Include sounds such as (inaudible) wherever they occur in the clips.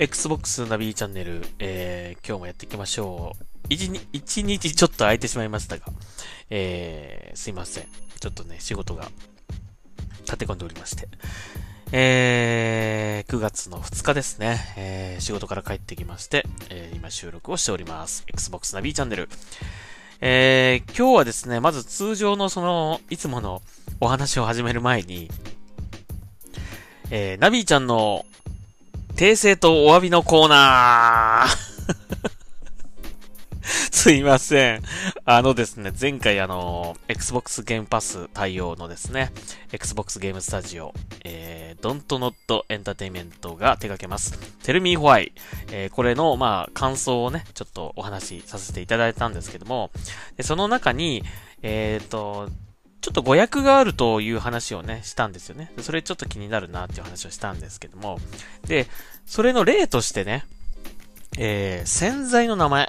Xbox ナビチャンネル、えー、今日もやっていきましょう。一日、一日ちょっと空いてしまいましたが、えー、すいません。ちょっとね、仕事が立て込んでおりまして。えー、9月の2日ですね、えー、仕事から帰ってきまして、えー、今収録をしております。Xbox ナビチャンネル。えー、今日はですね、まず通常のその、いつものお話を始める前に、えー、ナビーちゃんの訂正とお詫びのコーナー (laughs) すいません。あのですね、前回あの、Xbox ゲームパス対応のですね、Xbox ゲームスタジオ、えー、Don't Not Entertainment が手掛けます。Tell Me Why、えー、これの、まあ、感想をね、ちょっとお話しさせていただいたんですけども、でその中に、えっ、ー、と、ちょっと誤訳があるという話をね、したんですよね。それちょっと気になるなっていう話をしたんですけども。で、それの例としてね、えー、洗剤の名前。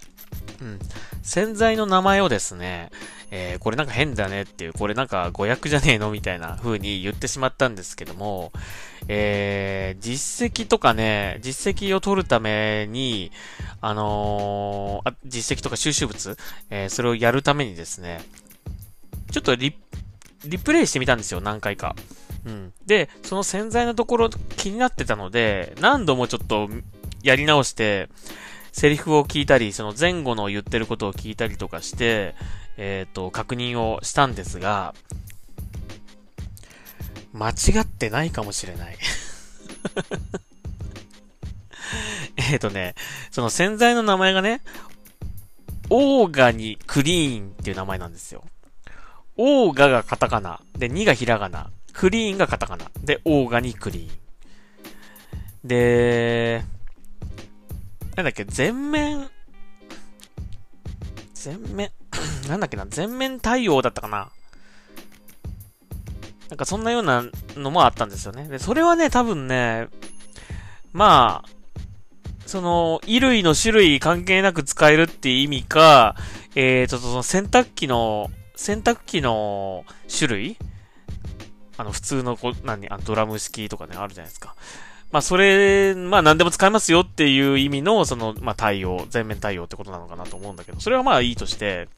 うん。洗剤の名前をですね、えー、これなんか変だねっていう、これなんか誤訳じゃねえのみたいな風に言ってしまったんですけども、えー、実績とかね、実績を取るために、あのー、あ実績とか収集物、えー、それをやるためにですね、ちょっとリリプレイしてみたんですよ、何回か。うん。で、その潜在のところ気になってたので、何度もちょっとやり直して、セリフを聞いたり、その前後の言ってることを聞いたりとかして、えっ、ー、と、確認をしたんですが、間違ってないかもしれない (laughs) えっとね、その洗剤の名前がね、オーガニクリーンっていう名前なんですよ。オーガがカタカナ。で、2がひらがな。クリーンがカタカナ。で、オーガにクリーン。で、なんだっけ、全面、全面、(clears throat) なんだっけな、全面対応だったかな。なんかそんなようなのもあったんですよね。で、それはね、多分ね、まあ、その、衣類の種類関係なく使えるっていう意味か、えーと、その洗濯機の洗濯機の種類？あの、普通のこ、何、あのドラム式とかね、あるじゃないですか。まあ、それ、まあ、何でも使えますよっていう意味の、その、まあ、対応、全面対応ってことなのかなと思うんだけど、それはまあいいとして、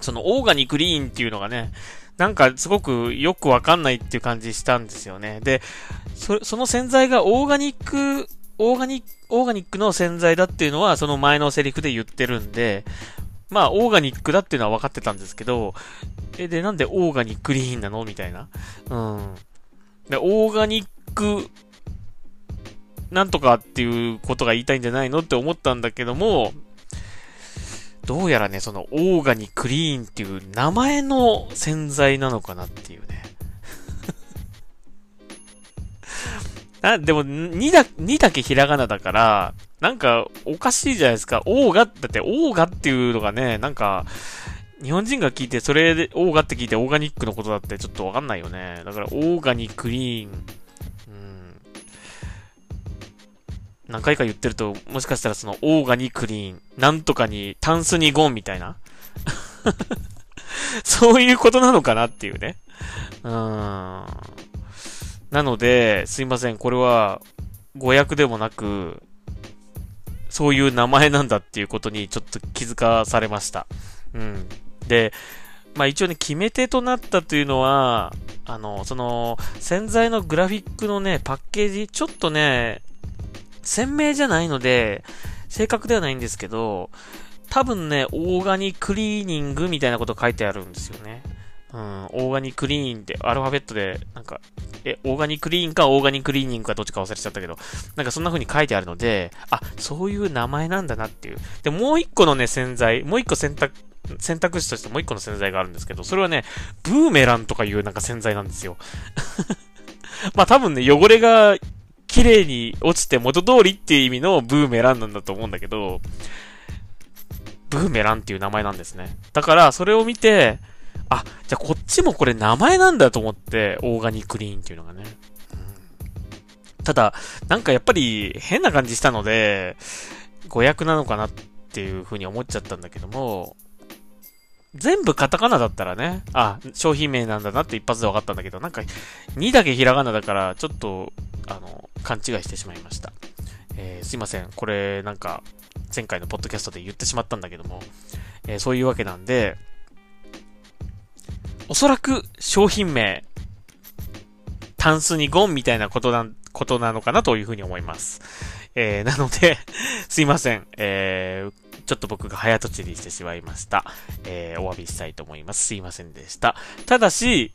その、オーガニックリーンっていうのがね、なんかすごくよくわかんないっていう感じしたんですよね。で、そ、その洗剤がオーガニック、オーガニック、オーガニックの洗剤だっていうのは、その前のセリフで言ってるんで、まあ、オーガニックだっていうのは分かってたんですけど、え、で、なんでオーガニックリーンなの？みたいな。うん。で、オーガニック、なんとかっていうことが言いたいんじゃないのって思ったんだけども、どうやらね、その、オーガニックリーンっていう名前の洗剤なのかなっていうね。(laughs) あ、でも、2だ、2だけひらがなだから、なんか、おかしいじゃないですか。オーガ、だって、オーガっていうのがね、なんか、日本人が聞いて、それで、オーガって聞いて、オーガニックのことだってちょっとわかんないよね。だから、オーガニックリーン。うん。何回か言ってると、もしかしたらその、オーガニックリーン。なんとかに、タンスにゴンみたいな。(laughs) そういうことなのかなっていうね。うーん。なので、すいません、これは、誤訳でもなく、そういう名前なんだっていうことにちょっと気づかされました。うん。で、まあ一応ね、決め手となったというのは、あの、その、洗剤のグラフィックのね、パッケージ、ちょっとね、鮮明じゃないので、正確ではないんですけど、多分ね、オーガニックリーニングみたいなこと書いてあるんですよね。うん、オーガニックリーンってアルファベットで、なんか、え、オーガニックリーンかオーガニックリーニングかどっちか忘れちゃったけど、なんかそんな風に書いてあるので、あ、そういう名前なんだなっていう。で、もう一個のね、洗剤、もう一個選択、選択肢としてもう一個の洗剤があるんですけど、それはね、ブーメランとかいうなんか洗剤なんですよ。(laughs) まあ多分ね、汚れが綺麗に落ちて元通りっていう意味のブーメランなんだと思うんだけど、ブーメランっていう名前なんですね。だから、それを見て、あ、じゃあこっちもこれ名前なんだと思って、オーガニックリーンっていうのがね。うん、ただ、なんかやっぱり変な感じしたので、誤訳なのかなっていう風に思っちゃったんだけども、全部カタカナだったらね、あ、商品名なんだなって一発で分かったんだけど、なんか2だけひらがなだから、ちょっと、あの、勘違いしてしまいました。えー、すいません。これ、なんか、前回のポッドキャストで言ってしまったんだけども、えー、そういうわけなんで、おそらく商品名、タンスにゴンみたいなことな、ことなのかなというふうに思います。えー、なので (laughs) すいません。えー、ちょっと僕が早とちりしてしまいました。えー、お詫びしたいと思います。すいませんでした。ただし、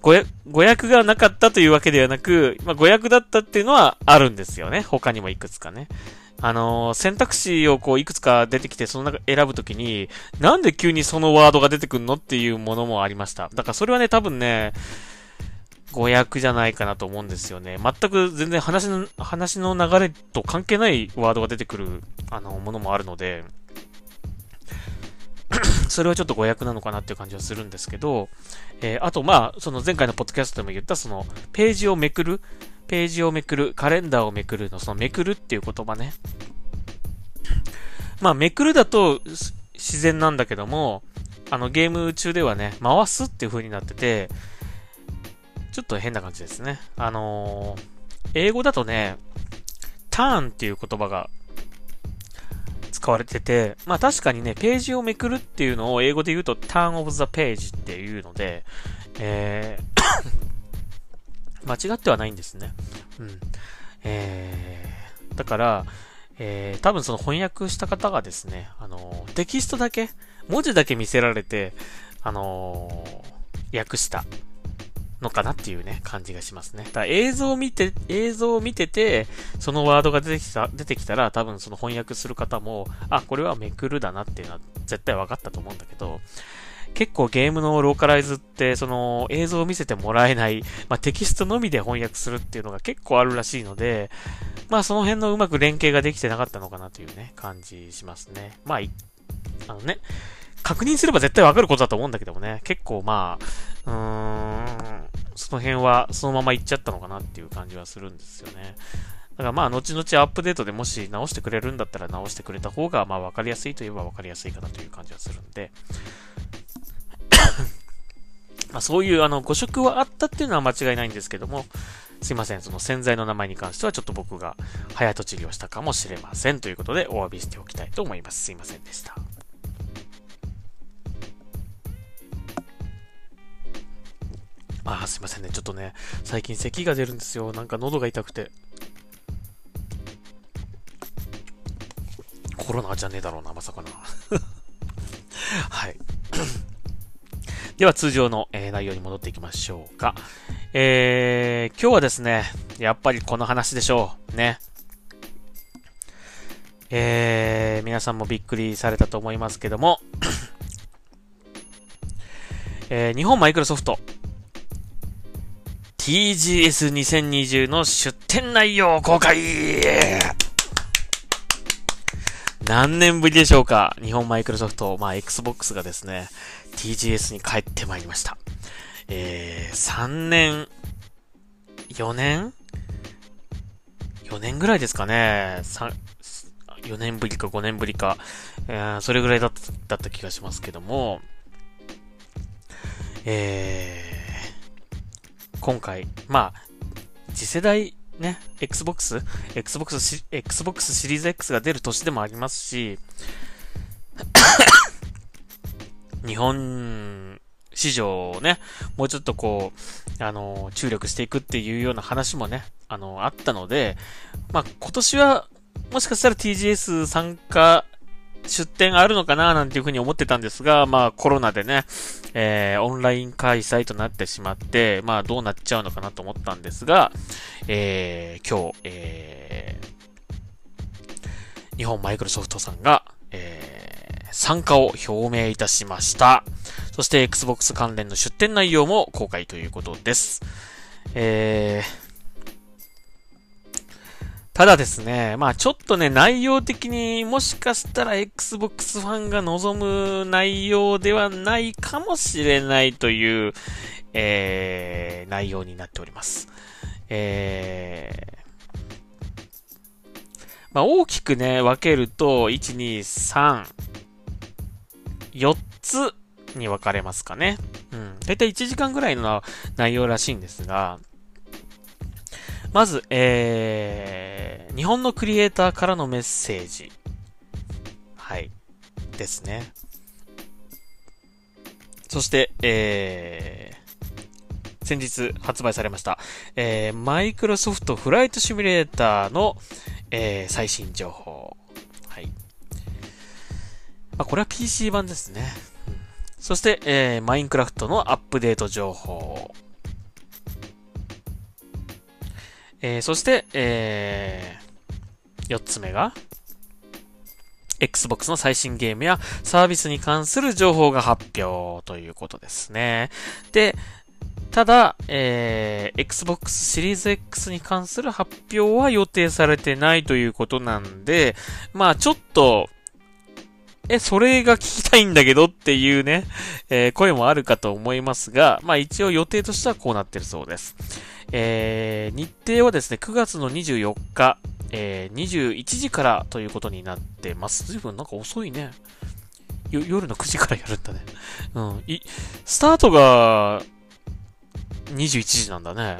ご誤訳がなかったというわけではなく、まあ、誤訳だったっていうのはあるんですよね。他にもいくつかね。あのー、選択肢をこういくつか出てきて、その中選ぶときに、なんで急にそのワードが出てくんのっていうものもありました。だからそれはね、多分ね、誤訳じゃないかなと思うんですよね。全く全然話の、話の流れと関係ないワードが出てくる、あの、ものもあるので、(clears throat) それはちょっと誤訳なのかなっていう感じはするんですけど、えー、あと、まあ、その前回のポッドキャストでも言った、その、ページをめくる、ページをめくる、カレンダーをめくるの、そのめくるっていう言葉ね。まあ、めくるだと自然なんだけども、あの、ゲーム中ではね、回すっていう風になってて、ちょっと変な感じですね。あのー、英語だとね、ターンっていう言葉が使われてて、まあ確かにね、ページをめくるっていうのを英語で言うと turn of the page っていうので、えー間違ってはないんですね。うん。えー、だから、えー、多分その翻訳した方がですね、あの、テキストだけ、文字だけ見せられて、あのー、訳したのかなっていうね、感じがしますね。だから映像を見て、映像を見てて、そのワードが出てきた、出てきたら、多分その翻訳する方も、あ、これはめくるだなっていうのは絶対分かったと思うんだけど、結構ゲームのローカライズって、その映像を見せてもらえない、まあ、テキストのみで翻訳するっていうのが結構あるらしいので、まあその辺のうまく連携ができてなかったのかなというね、感じしますね。まあ、あのね、確認すれば絶対わかることだと思うんだけどもね、結構まあ、うーん、その辺はそのまま行っちゃったのかなっていう感じはするんですよね。だからまあ、後々アップデートでもし直してくれるんだったら直してくれた方が、まあ分かりやすいといえば分かりやすいかなという感じはするんで、(coughs) まあそういうあの誤色はあったっていうのは間違いないんですけども、すいません、その洗剤の名前に関してはちょっと僕が早とちりをしたかもしれませんということでお詫びしておきたいと思います。すいませんでした。ああ、すいませんね。ちょっとね、最近咳が出るんですよ。なんか喉が痛くて。コロナじゃねえだろうな、まさかな。(laughs) はい。では通常の、えー、内容に戻っていきましょうか。えー、今日はですね、やっぱりこの話でしょう。ね。えー、皆さんもびっくりされたと思いますけども、(coughs) えー、日本マイクロソフト、TGS2020 の出展内容公開何年ぶりでしょうか？日本マイクロソフト、まあ Xbox がですね、TGS に帰ってまいりました。えー、3年、4年 ?4 年ぐらいですかね。4年ぶりか5年ぶりか、えー、それぐらいだった気がしますけども、えー、今回、まあ、次世代ね、Xbox、Xbox、Xbox シリーズ X が出る年でもありますし、(coughs) 日本市場をね、もうちょっとこう、あの、注力していくっていうような話もね、あの、あったので、まあ、今年は、もしかしたら TGS 参加出展あるのかななんていうふうに思ってたんですが、まあコロナでね、えー、オンライン開催となってしまって、まあどうなっちゃうのかなと思ったんですが、えー、今日、えー、日本マイクロソフトさんが、えー、参加を表明いたしました。そして Xbox 関連の出展内容も公開ということです。えー、ただですね、まあちょっとね、内容的にもしかしたら Xbox ファンが望む内容ではないかもしれないという、えー、内容になっております。えー、まあ大きくね、分けると、1、2、3、4つに分かれますかね。うん。だいたい1時間ぐらいの内容らしいんですが、まず、えー、日本のクリエイターからのメッセージ。はい。ですね。そして、えー、先日発売されました、えー、マイクロソフトフライトシミュレーターの、えー、最新情報。はい。まあ、これは PC 版ですね。そして、えー、マインクラフトのアップデート情報。えー、そして、えー、4つ目が、Xbox の最新ゲームやサービスに関する情報が発表ということですね。で、ただ、えー、Xbox シリーズ X に関する発表は予定されてないということなんで、まあちょっと、え、それが聞きたいんだけどっていうね、えー、声もあるかと思いますが、まあ一応予定としてはこうなってるそうです。えー、日程はですね、9月の24日、えー、21時からということになってます。随分なんか遅いね。夜の9時からやるんだね。(laughs) うん。い、スタートが、21時なんだね。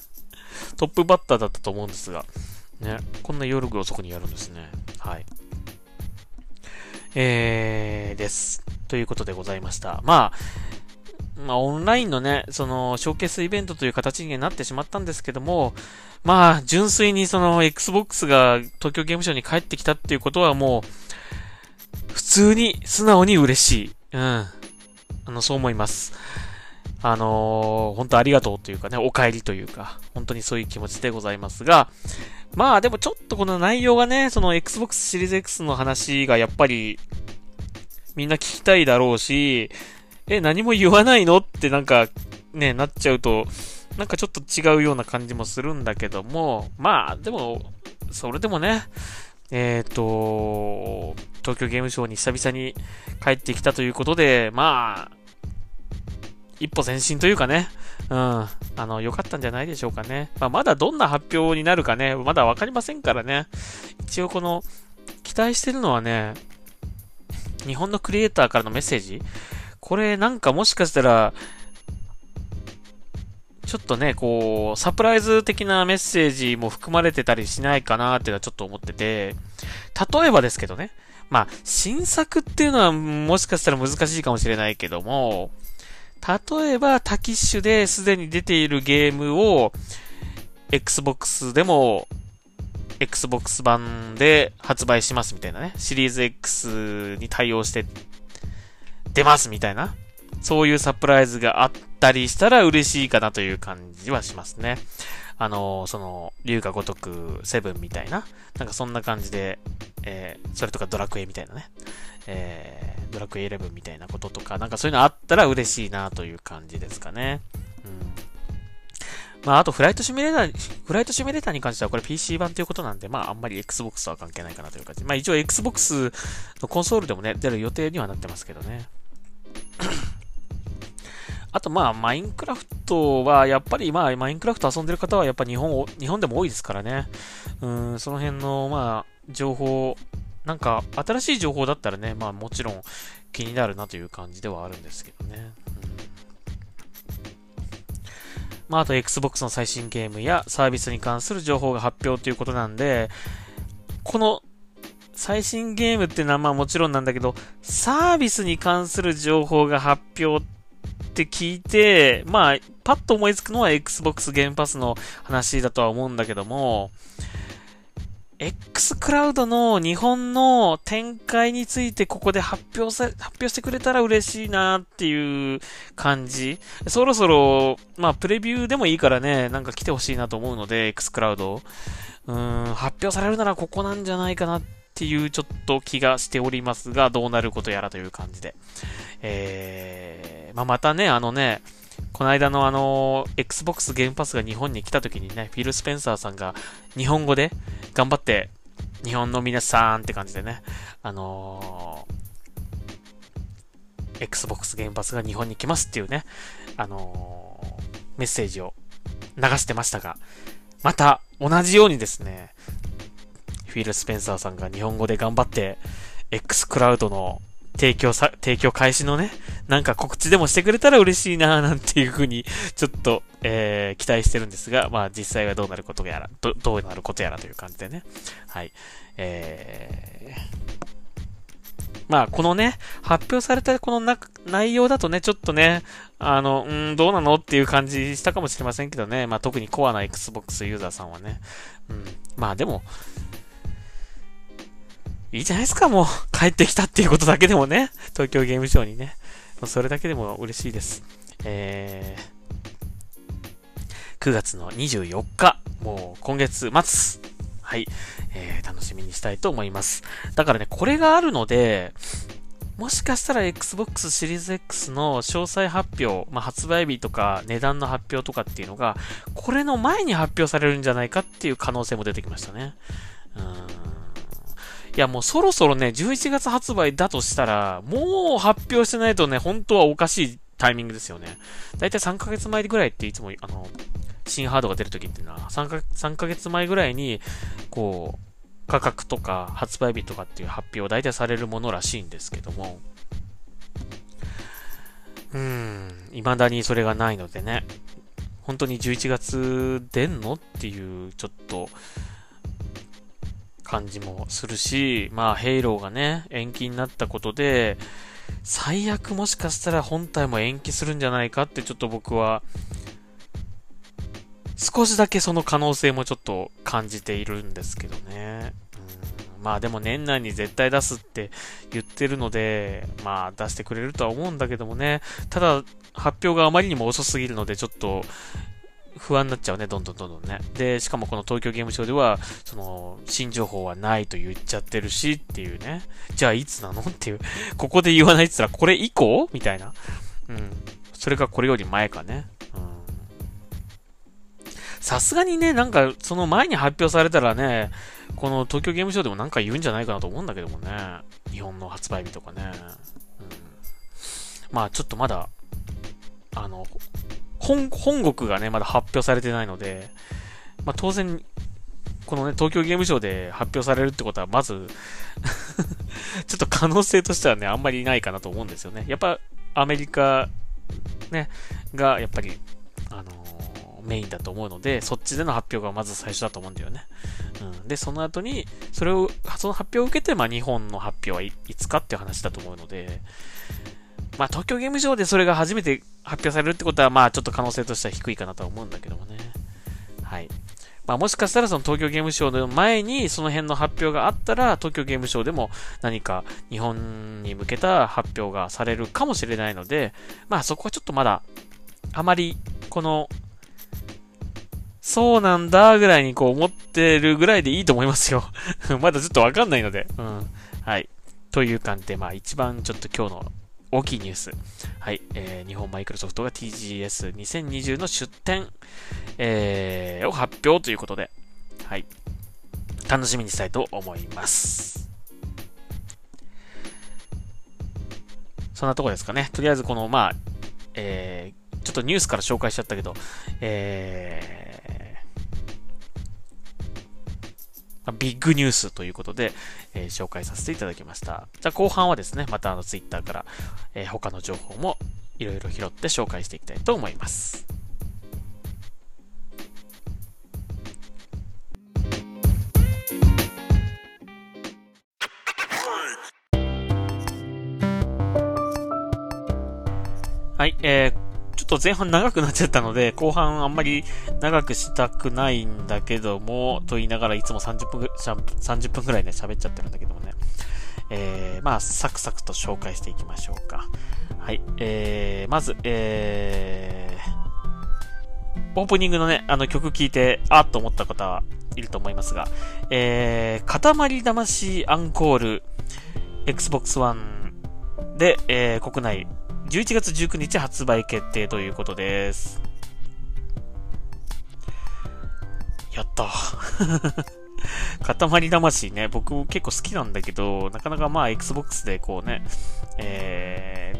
(laughs) トップバッターだったと思うんですが。ね。こんな夜遅くにやるんですね。はい。えー、です。ということでございました。まあ、まあ、オンラインのね、その、ショーケースイベントという形になってしまったんですけども、まあ、純粋にその、Xbox が東京ゲームショウに帰ってきたっていうことはもう、普通に、素直に嬉しい。うん。あの、そう思います。あのー、本当ありがとうというかね、お帰りというか、本当にそういう気持ちでございますが、まあでもちょっとこの内容がね、その Xbox シリーズ X の話がやっぱり、みんな聞きたいだろうし、え、何も言わないの？ってなんか、ね、なっちゃうと、なんかちょっと違うような感じもするんだけども、まあ、でも、それでもね、えっ、ー、と、東京ゲームショウに久々に帰ってきたということで、まあ、一歩前進というかね、うん、あの、良かったんじゃないでしょうかね。まあ、まだどんな発表になるかね、まだわかりませんからね。一応この、期待してるのはね、日本のクリエイターからのメッセージこれなんかもしかしたら、ちょっとね、こう、サプライズ的なメッセージも含まれてたりしないかなっていうのはちょっと思ってて、例えばですけどね、まあ、新作っていうのはもしかしたら難しいかもしれないけども、例えばタキッシュですでに出ているゲームを、Xbox でも、Xbox 版で発売しますみたいなね。シリーズ X に対応して出ますみたいな、そういうサプライズがあったりしたら嬉しいかなという感じはしますね。あの、その、龍が如くセブンみたいな、なんかそんな感じで、えー、それとかドラクエみたいなね、えー、ドラクエ11みたいなこととか、なんかそういうのあったら嬉しいなという感じですかね。うん。まあ、あと、フライトシミュレーター、フライトシミュレーターに関してはこれ PC 版ということなんで、まあ、あんまり Xbox とは関係ないかなという感じ。まあ、一応 Xbox のコンソールでもね、出る予定にはなってますけどね。(clears throat) あとまあ、マインクラフトは、やっぱりまあ、マインクラフト遊んでる方はやっぱ日本、日本でも多いですからね。うん、その辺のまあ、情報、なんか、新しい情報だったらね、まあもちろん気になるなという感じではあるんですけどね。うん、まあ、あと Xbox の最新ゲームやサービスに関する情報が発表ということなんで、この最新ゲームっていうのはまあもちろんなんだけど、サービスに関する情報が発表って聞いて、まあ、パッと思いつくのは Xbox ゲームパスの話だとは思うんだけども、X クラウドの日本の展開についてここで発表さ、発表してくれたら嬉しいなっていう感じ。そろそろ、まあプレビューでもいいからね、なんか来てほしいなと思うので、X クラウド。うん、発表されるならここなんじゃないかなっっていうちょっと気がしておりますが、どうなることやらという感じで。えー、まあ、またね、あのね、この間のあの、Xbox ゲームパスが日本に来た時にね、フィル・スペンサーさんが日本語で頑張って、日本の皆さんって感じでね、あのー、Xbox ゲームパスが日本に来ますっていうね、あのー、メッセージを流してましたが、また同じようにですね、ィル・スペンサーさんが日本語で頑張って、X クラウドの提供さ、提供開始のね、なんか告知でもしてくれたら嬉しいななんていうふうに、ちょっと、えー、期待してるんですが、まあ実際はどうなることやら、ど、どうなることやらという感じでね。はい。えー、まあ、このね、発表されたこの内容だとね、ちょっとね、あの、うん、どうなのっていう感じしたかもしれませんけどね。まあ、特にコアな Xbox ユーザーさんはね。うん。まあ、でも、いいじゃないですか、もう。帰ってきたっていうことだけでもね。東京ゲームショウにね。それだけでも嬉しいです。えー、9月の24日、もう今月末。はい。えー、楽しみにしたいと思います。だからね、これがあるので、もしかしたら Xbox シリーズ X の詳細発表、まあ、発売日とか値段の発表とかっていうのが、これの前に発表されるんじゃないかっていう可能性も出てきましたね。うん。いや、もうそろそろね、11月発売だとしたら、もう発表してないとね、本当はおかしいタイミングですよね。だいたい3ヶ月前ぐらいっていつも、あの、新ハードが出るときっていうのは3か、3ヶ月前ぐらいに、こう、価格とか発売日とかっていう発表を大体されるものらしいんですけども、うーん、未だにそれがないのでね、本当に11月出んのっていう、ちょっと、感じもするし、まあ、ヘイローがね、延期になったことで、最悪もしかしたら本体も延期するんじゃないかってちょっと僕は少しだけその可能性もちょっと感じているんですけどね。うんまあでも年内に絶対出すって言ってるので、まあ出してくれるとは思うんだけどもね。ただ、発表があまりにも遅すぎるので、ちょっと、不安になっちゃうね、どんどんどんどんね。で、しかもこの東京ゲームショウでは、その、新情報はないと言っちゃってるしっていうね。じゃあいつなのっていう。(laughs) ここで言わないって言ったら、これ以降？みたいな。うん。それがこれより前かね。さすがにね、なんか、その前に発表されたらね、この東京ゲームショウでもなんか言うんじゃないかなと思うんだけどもね。日本の発売日とかね。うん、まあ、ちょっとまだ、あの、本、本国がね、まだ発表されてないので、まあ当然、このね、東京ゲームショウで発表されるってことは、まず (laughs) ちょっと可能性としてはね、あんまりないかなと思うんですよね。やっぱ、アメリカ、ね、が、やっぱり、あのメインだと思うので、そっちでの発表がまず最初だと思うんだよね。うん。で、その後に、それを、その発表を受けて、まあ、日本の発表はいつかっていう話だと思うので、まあ、東京ゲームショウでそれが初めて発表されるってことは、まあ、ちょっと可能性としては低いかなとは思うんだけどもね。はい。まあ、もしかしたらその東京ゲームショウの前にその辺の発表があったら、東京ゲームショウでも何か日本に向けた発表がされるかもしれないので、まあそこはちょっとまだ、あまりこのそうなんだ、ぐらいにこう思ってるぐらいでいいと思いますよ。(laughs) まだちょっとわかんないので。うん。はい。という感じで、まあ一番ちょっと今日の大きいニュース。はい。えー、日本マイクロソフトが TGS2020 の出展、えー、を発表ということで、はい。楽しみにしたいと思います。そんなとこですかね。とりあえずこの、まあ、えー、ちょっとニュースから紹介しちゃったけど、えー、ビッグニュースということで、えー、紹介させていただきました。じゃあ後半はですね、またあのツイッターから、えー、他の情報もいろいろ拾って紹介していきたいと思います。はい、えー、っと前半長くなっちゃったので、後半あんまり長くしたくないんだけども、と言いながらいつも30分ぐ、30分ぐらいね、喋っちゃってるんだけどもね。えー、まあ、サクサクと紹介していきましょうか。はい、えー、まず、えー、オープニングのね、あの曲聴いて、あっと思った方はいると思いますが、えー、塊魂アンコール、Xbox One で、えー、国内11月19日発売決定ということです。やった (laughs) 塊魂ね、僕結構好きなんだけど、なかなかまあ Xbox でこうね、え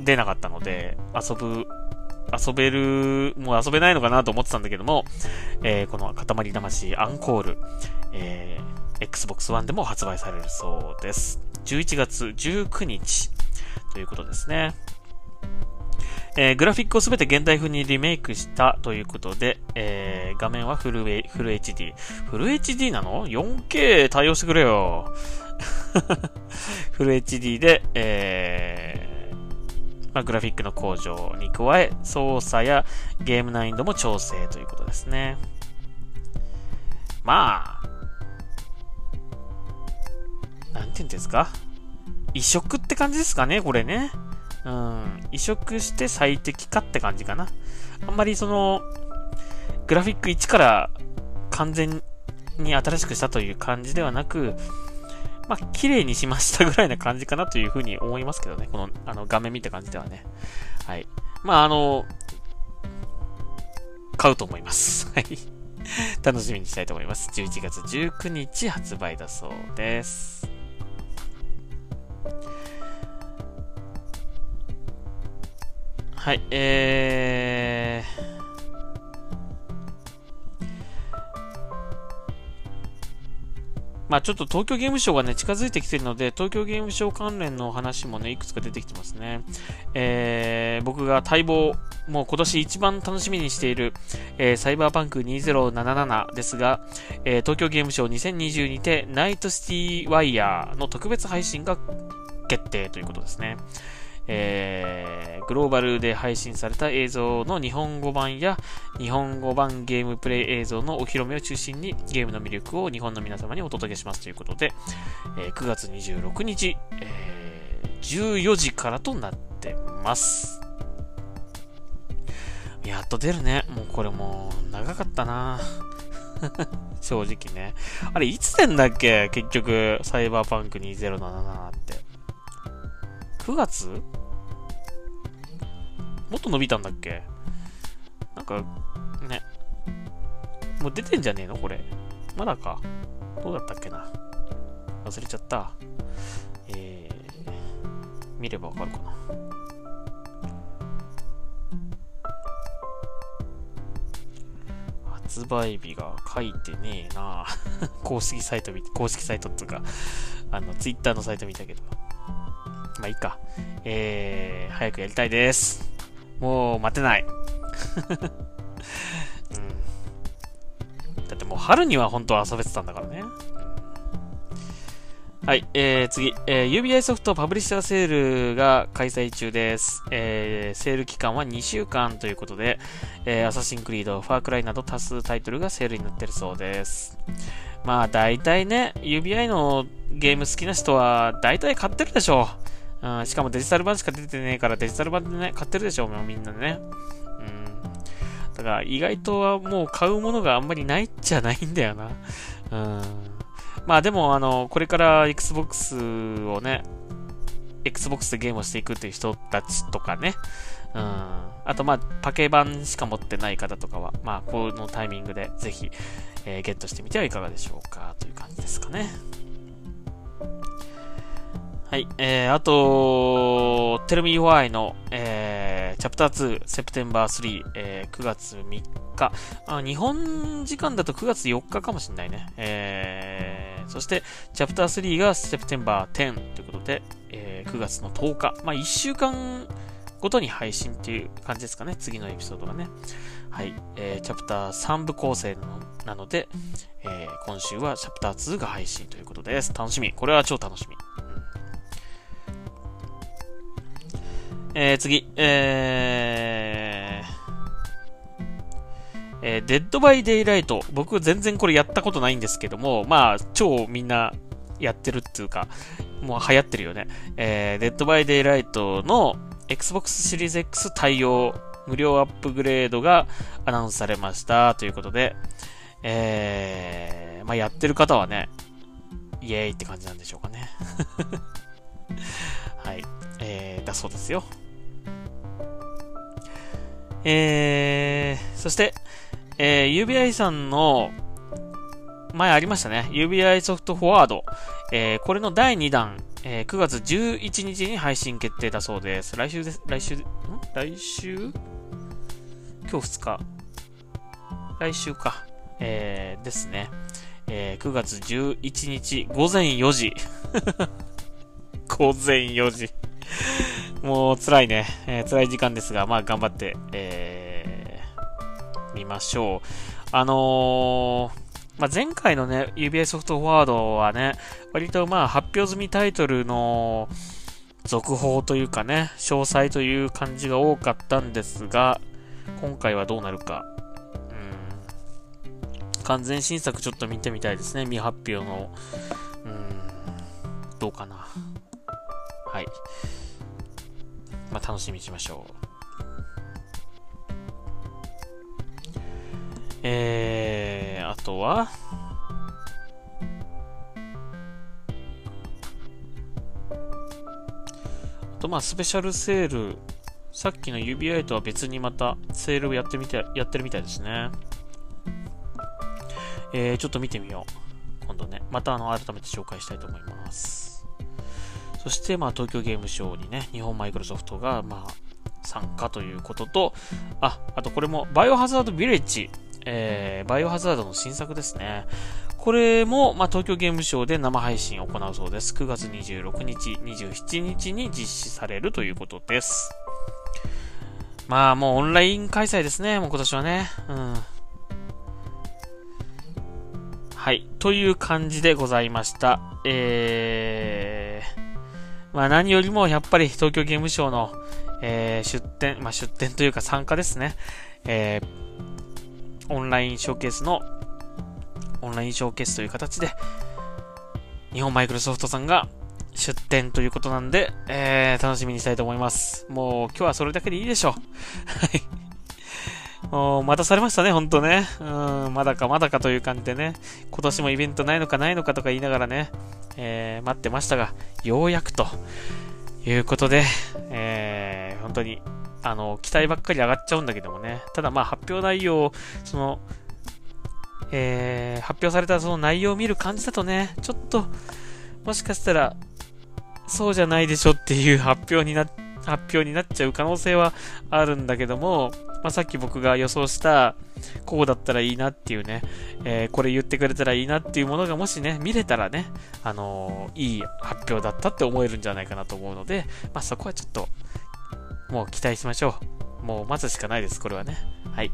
ー、出なかったので、遊ぶ、遊べる、もう遊べないのかなと思ってたんだけども、えー、この塊魂アンコール、えー、Xbox One でも発売されるそうです。11月19日ということですね。えー、グラフィックをすべて現代風にリメイクしたということで、えー、画面はフルフル HD。フル HD なの ?4K 対応してくれよ。(laughs) フル HD で、えー、まあ、グラフィックの向上に加え、操作やゲーム難易度も調整ということですね。まあ、なんて言うんですか？移植って感じですかね、これね。うん、移植して最適化って感じかな。あんまりその、グラフィック1から完全に新しくしたという感じではなく、まあ、綺麗にしましたぐらいな感じかなというふうに思いますけどね。この、あの、画面見た感じではね。はい。まあ、あの、買うと思います。はい。楽しみにしたいと思います。11月19日発売だそうです。はい、えー、まあちょっと東京ゲームショウがね、近づいてきてるので、東京ゲームショウ関連の話もね、いくつか出てきてますね。えー、僕が待望、もう今年一番楽しみにしている、えー、サイバーパンク2077ですが、えー、東京ゲームショウ2020にて、ナイトシティワイヤーの特別配信が決定ということですね。えー、グローバルで配信された映像の日本語版や日本語版ゲームプレイ映像のお披露目を中心にゲームの魅力を日本の皆様にお届けしますということで、えー、9月26日、えー、14時からとなってます。やっと出るね。もうこれもう長かったな (laughs) 正直ね。あれ、いつ出んだっけ？結局、サイバーパンク2077って。9月？もっと伸びたんだっけ？なんか、ね。もう出てんじゃねえの？これ。まだか。どうだったっけな？忘れちゃった。えー、見ればわかるかな。発売日が書いてねえな (laughs) 公式サイト見、公式サイトっていうか、あの、ツイッターのサイト見たけど。まあいいか。えー、早くやりたいです。もう待てない。(laughs) うん、だってもう春には本当は遊べてたんだからね。はい、えー、次、えー、UBI ソフトパブリッシャーセールが開催中です。えー、セール期間は2週間ということで、えー、アサシンクリード、ファークライなど多数タイトルがセールになってるそうです。まあ、大体ね、UBI のゲーム好きな人は、大体買ってるでしょう。うん、しかもデジタル版しか出てねえからデジタル版でね、買ってるでしょ、もうみんなね。うん。だから意外とはもう買うものがあんまりないっちゃないんだよな。うん。まあでも、あの、これから Xbox をね、Xbox でゲームをしていくっていう人たちとかね。うん。あと、まあ、パケ版しか持ってない方とかは、まあ、このタイミングでぜひ、えー、ゲットしてみてはいかがでしょうかという感じですかね。はい。えー、あと、Tell Me Why の、えー、チャプター2、セプテンバー3、えー、9月3日あ。日本時間だと9月4日かもしれないね。えー、そして、チャプター3がセプテンバー10ということで、えー、9月の10日。まあ、1週間ごとに配信っていう感じですかね。次のエピソードがね。はい。えー、チャプター3部構成なので、えー、今週はチャプター2が配信ということです。楽しみ。これは超楽しみ。えー、次、えー、えー、デッドバイデイライト。僕全然これやったことないんですけども、まあ、超みんなやってるっていうか、もう流行ってるよね。えー、デッドバイデイライトの Xbox シリーズ X 対応無料アップグレードがアナウンスされましたということで、えー、まあ、やってる方はね、イエーイって感じなんでしょうかね。(laughs) はい。えー、だそうですよ。えー、そして、えー、UBI さんの、前ありましたね。UBI ソフトフォワード。えー、これの第2弾、えー、9月11日に配信決定だそうです。来週です、来週、ん？来週？今日2日。来週か。えー、ですね。えー、9月11日午前4時。(laughs) 午前4時もう辛いね、えー、辛い時間ですが、まあ頑張って、えー、見ましょう。あのー、まあ、前回のね、UBI ソフトフォワードはね、割とまあ発表済みタイトルの続報というかね、詳細という感じが多かったんですが、今回はどうなるか。うん。完全新作ちょっと見てみたいですね、未発表の。うん。どうかな。はい。まあ、楽しみにしましょう。えー、あとは、あとまあスペシャルセール、さっきの UBI とは別にまたセールをやってみて、やってるみたいですね。えー、ちょっと見てみよう。今度ね、またあの、改めて紹介したいと思います。そして、まあ、東京ゲームショウにね、日本マイクロソフトが、まあ、参加ということと、あ、あとこれも、バイオハザードビレッジえー、バイオハザードの新作ですね。これも、まあ、東京ゲームショウで生配信を行うそうです。9月26日、27日に実施されるということです。まあ、もうオンライン開催ですね、もう今年はね。うん。はい。という感じでございました。えー、まあ何よりもやっぱり東京ゲームショウの、えー、出展、まあ出展というか参加ですね。えーオンラインショーケースの、オンラインショーケースという形で、日本マイクロソフトさんが出展ということなんで、えー、楽しみにしたいと思います。もう今日はそれだけでいいでしょう。はい。もう待たされましたね、ほんとね。うん、まだかまだかという感じでね。今年もイベントないのかないのかとか言いながらね、えー、待ってましたが、ようやくということで、えー、本当にあの、期待ばっかり上がっちゃうんだけどもね。ただまあ発表内容、その、えー、発表されたその内容を見る感じだとね、ちょっと、もしかしたら、そうじゃないでしょっていう発表になって、発表になっちゃう可能性はあるんだけども、まあ、さっき僕が予想した、こうだったらいいなっていうね、えー、これ言ってくれたらいいなっていうものがもしね、見れたらね、あのー、いい発表だったって思えるんじゃないかなと思うので、まあ、そこはちょっと、もう期待しましょう。もう待つしかないです、これはね。はい。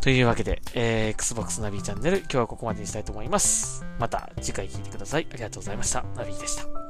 というわけで、えー、Xbox ナビチャンネル、今日はここまでにしたいと思います。また次回聞いてください。ありがとうございました。ナビでした。